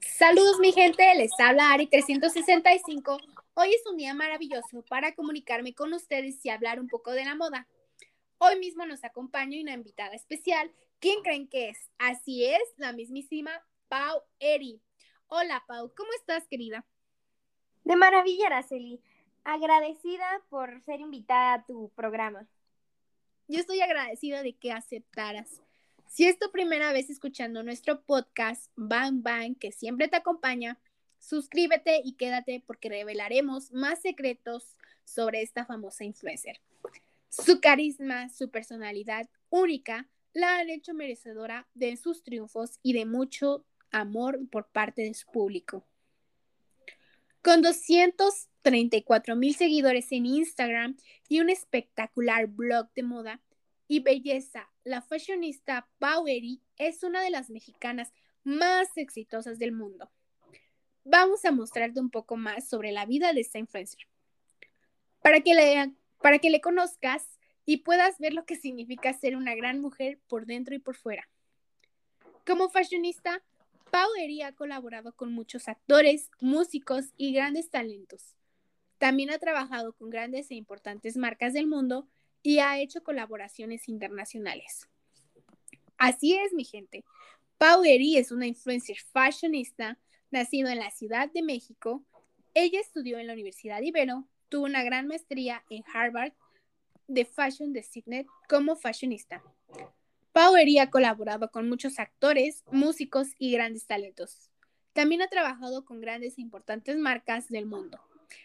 Saludos mi gente, les habla Ari 365. Hoy es un día maravilloso para comunicarme con ustedes y hablar un poco de la moda. Hoy mismo nos acompaña una invitada especial. ¿Quién creen que es? Así es, la mismísima Pau Eri. Hola Pau, ¿cómo estás querida? De maravilla, Araceli. Agradecida por ser invitada a tu programa. Yo estoy agradecida de que aceptaras. Si es tu primera vez escuchando nuestro podcast, Bang Bang, que siempre te acompaña, suscríbete y quédate porque revelaremos más secretos sobre esta famosa influencer. Su carisma, su personalidad única la han hecho merecedora de sus triunfos y de mucho amor por parte de su público. Con 234 mil seguidores en Instagram y un espectacular blog de moda y belleza, la fashionista Powery es una de las mexicanas más exitosas del mundo. Vamos a mostrarte un poco más sobre la vida de esta influencer. Para que le, para que le conozcas y puedas ver lo que significa ser una gran mujer por dentro y por fuera. Como fashionista, Pau ha colaborado con muchos actores, músicos y grandes talentos. También ha trabajado con grandes e importantes marcas del mundo y ha hecho colaboraciones internacionales. Así es, mi gente. Pau es una influencer fashionista, nacido en la Ciudad de México. Ella estudió en la Universidad Ibero, tuvo una gran maestría en Harvard de Fashion Designet como fashionista. Power ha colaborado con muchos actores, músicos y grandes talentos. También ha trabajado con grandes e importantes marcas del mundo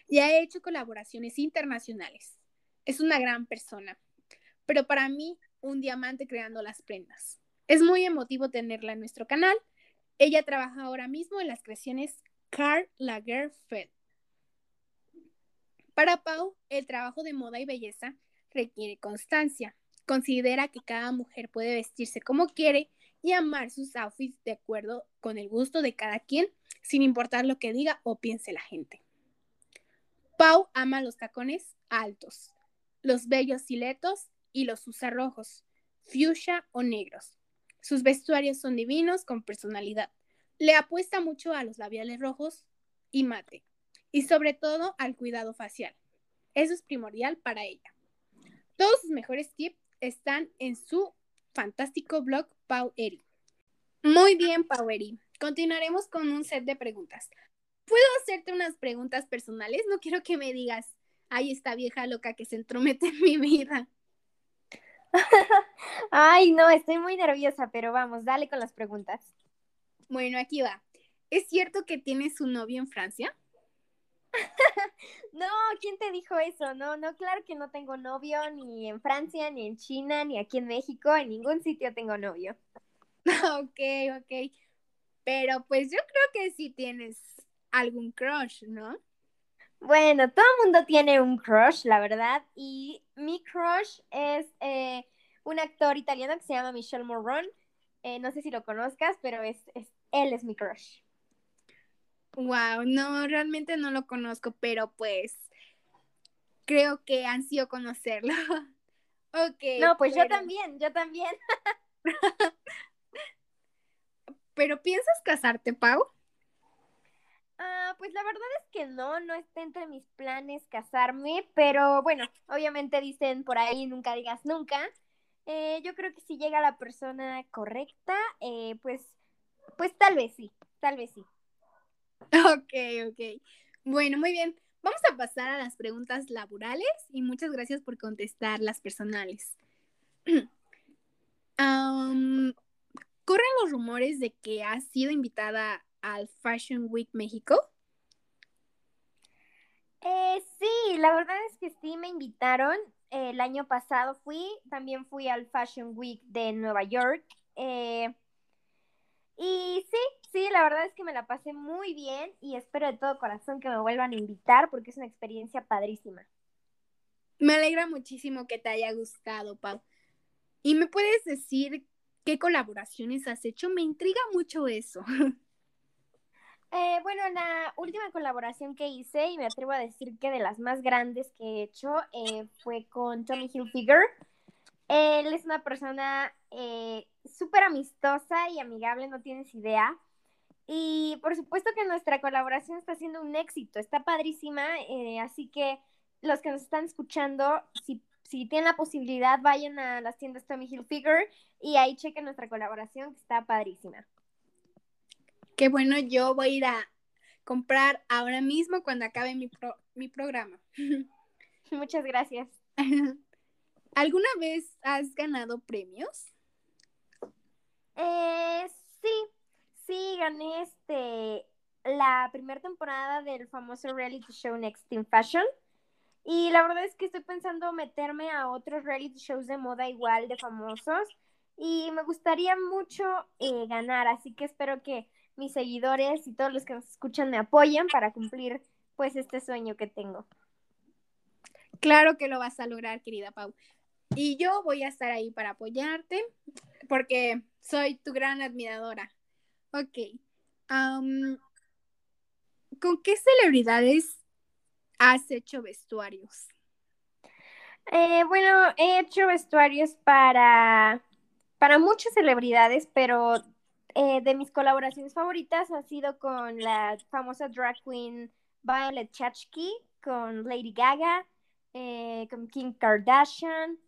y ha hecho colaboraciones internacionales. Es una gran persona, pero para mí un diamante creando las prendas. Es muy emotivo tenerla en nuestro canal. Ella trabaja ahora mismo en las creaciones Karl Lagerfeld. Para Pau, el trabajo de moda y belleza requiere constancia, Considera que cada mujer puede vestirse como quiere y amar sus outfits de acuerdo con el gusto de cada quien, sin importar lo que diga o piense la gente. Pau ama los tacones altos, los bellos siletos y los usa rojos, fuchsia o negros. Sus vestuarios son divinos con personalidad. Le apuesta mucho a los labiales rojos y mate, y sobre todo al cuidado facial. Eso es primordial para ella. Todos sus mejores tips están en su fantástico blog Pau Eri. Muy bien, Pau Eri. Continuaremos con un set de preguntas. ¿Puedo hacerte unas preguntas personales? No quiero que me digas, ay, esta vieja loca que se entromete en mi vida. ay, no, estoy muy nerviosa, pero vamos, dale con las preguntas. Bueno, aquí va. ¿Es cierto que tienes un novio en Francia? no, ¿quién te dijo eso? No, no, claro que no tengo novio ni en Francia, ni en China, ni aquí en México, en ningún sitio tengo novio. ok, ok. Pero pues yo creo que sí tienes algún crush, ¿no? Bueno, todo el mundo tiene un crush, la verdad, y mi crush es eh, un actor italiano que se llama Michel Morron. Eh, no sé si lo conozcas, pero es, es, él es mi crush. Wow, no, realmente no lo conozco, pero pues creo que ansío conocerlo. ok. No, pues yo también, yo también. ¿Pero piensas casarte, Pau? Pues la verdad es que no, no está entre mis planes casarme, pero bueno, obviamente dicen por ahí nunca digas nunca. Eh, yo creo que si llega la persona correcta, eh, pues, pues tal vez sí, tal vez sí. Ok, ok. Bueno, muy bien. Vamos a pasar a las preguntas laborales y muchas gracias por contestar las personales. ¿Corren los rumores de que has sido invitada al Fashion Week México? Eh, sí, la verdad es que sí me invitaron. el año pasado fui, también fui al Fashion Week de Nueva York. Eh, y sí, sí, la verdad es que me la pasé muy bien y espero de todo corazón que me vuelvan a invitar porque es una experiencia padrísima. Me alegra muchísimo que te haya gustado, Pau. ¿Y me puedes decir qué colaboraciones has hecho? Me intriga mucho eso. Eh, bueno, la última colaboración que hice, y me atrevo a decir que de las más grandes que he hecho, eh, fue con Tommy Hilfiger. Él es una persona eh, súper amistosa y amigable, no tienes idea. Y por supuesto que nuestra colaboración está siendo un éxito, está padrísima, eh, así que los que nos están escuchando, si, si tienen la posibilidad, vayan a las tiendas Tommy Hilfiger y ahí chequen nuestra colaboración, que está padrísima. Qué bueno, yo voy a ir a comprar ahora mismo cuando acabe mi, mi programa. Muchas gracias. ¿Alguna vez has ganado premios? Eh, sí, sí, gané este la primera temporada del famoso reality show Next in Fashion. Y la verdad es que estoy pensando meterme a otros reality shows de moda igual de famosos. Y me gustaría mucho eh, ganar, así que espero que mis seguidores y todos los que nos escuchan me apoyen para cumplir pues este sueño que tengo. Claro que lo vas a lograr, querida Pau. Y yo voy a estar ahí para apoyarte porque soy tu gran admiradora. Ok. ¿Con qué celebridades has hecho vestuarios? Eh, bueno, he hecho vestuarios para, para muchas celebridades, pero eh, de mis colaboraciones favoritas ha sido con la famosa drag queen Violet Chachki, con Lady Gaga, eh, con Kim Kardashian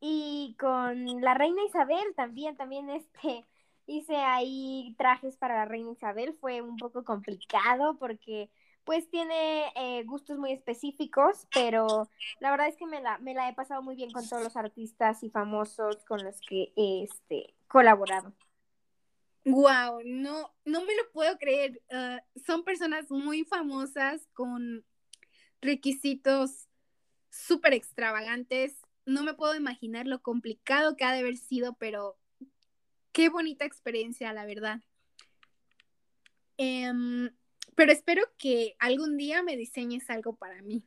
y con la reina Isabel también, también este, hice ahí trajes para la reina Isabel, fue un poco complicado porque pues tiene eh, gustos muy específicos, pero la verdad es que me la, me la he pasado muy bien con todos los artistas y famosos con los que he este, colaborado. Wow, no, no me lo puedo creer. Ah, son personas muy famosas con requisitos súper extravagantes. No me puedo imaginar lo complicado que ha de haber sido, pero qué bonita experiencia, la verdad. Em, pero espero que algún día me diseñes algo para mí.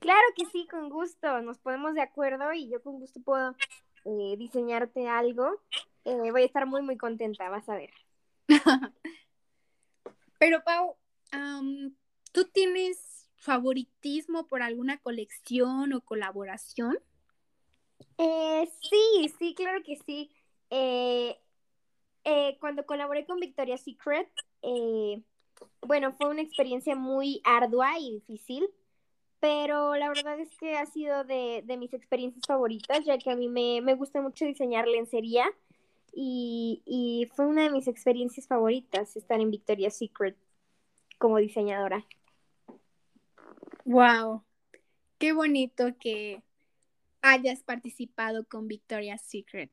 Claro que sí, con gusto. Nos ponemos de acuerdo y yo con gusto puedo eh, diseñarte algo. Eh, voy a estar muy, muy contenta, vas a ver. Pero Pau, ¿tú tienes favoritismo por alguna colección o colaboración? Eh, sí, sí, claro que sí. cuando colaboré con Victoria's Secret, bueno, fue una experiencia muy ardua y difícil pero la verdad es que ha sido de, mis experiencias favoritas, ya que a mí me, gusta mucho diseñar lencería y, y, fue una de mis experiencias favoritas estar en Victoria's Secret como diseñadora. Wow, qué bonito que hayas participado con Victoria's Secret.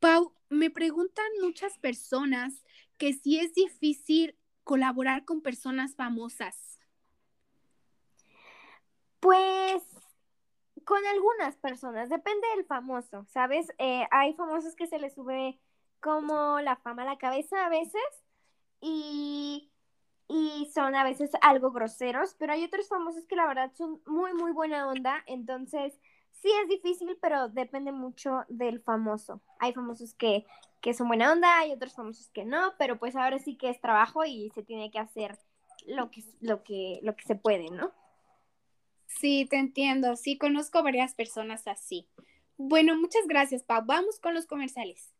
Pau, me preguntan muchas personas que si es difícil colaborar con personas famosas. Pues con algunas personas, depende del famoso, ¿sabes? Eh, hay famosos que se les sube como la fama a la cabeza a veces y, y son a veces algo groseros, pero hay otros famosos que la verdad son muy, muy buena onda, entonces sí es difícil, pero depende mucho del famoso. Hay famosos que, que son buena onda, hay otros famosos que no, pero pues ahora sí que es trabajo y se tiene que hacer lo que, lo que, lo que se puede, ¿no? Sí, te entiendo. Sí, conozco varias personas así. Bueno, muchas gracias, Pau. Vamos con los comerciales.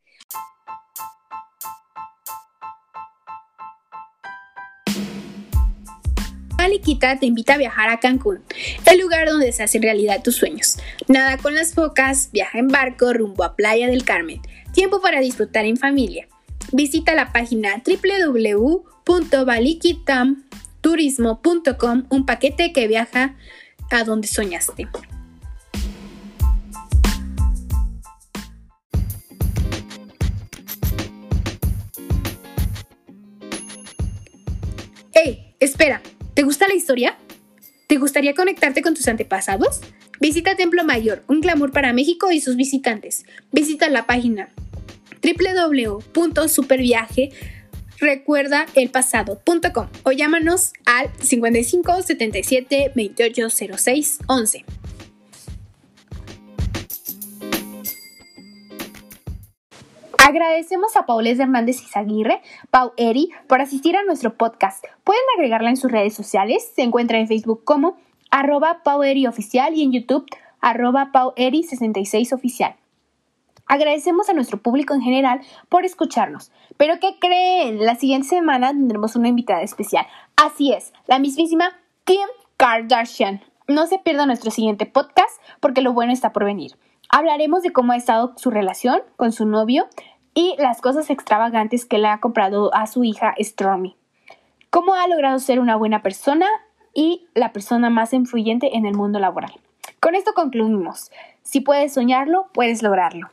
Maliquita te invita a viajar a Cancún, el lugar donde se hacen realidad tus sueños. Nada con las focas, viaja en barco rumbo a Playa del Carmen. Tiempo para disfrutar en familia. Visita la página www.baliquitamturismo.com, un paquete que viaja a donde soñaste. ¡Hey! Espera, ¿te gusta la historia? ¿Te gustaría conectarte con tus antepasados? Visita Templo Mayor, un glamour para México y sus visitantes. Visita la página www.superviaje.com recuerda el pasado.com o llámanos al 55 77 28 06 11. Agradecemos a Paules Hernández Izaguirre, Pau Eri, por asistir a nuestro podcast. Pueden agregarla en sus redes sociales. Se encuentra en Facebook como arroba Pau Eri Oficial y en YouTube arroba Pau Eri 66 Oficial. Agradecemos a nuestro público en general por escucharnos. Pero ¿qué creen? La siguiente semana tendremos una invitada especial. Así es, la mismísima Kim Kardashian. No se pierda nuestro siguiente podcast porque lo bueno está por venir. Hablaremos de cómo ha estado su relación con su novio y las cosas extravagantes que le ha comprado a su hija Stormy. Cómo ha logrado ser una buena persona y la persona más influyente en el mundo laboral. Con esto concluimos. Si puedes soñarlo, puedes lograrlo.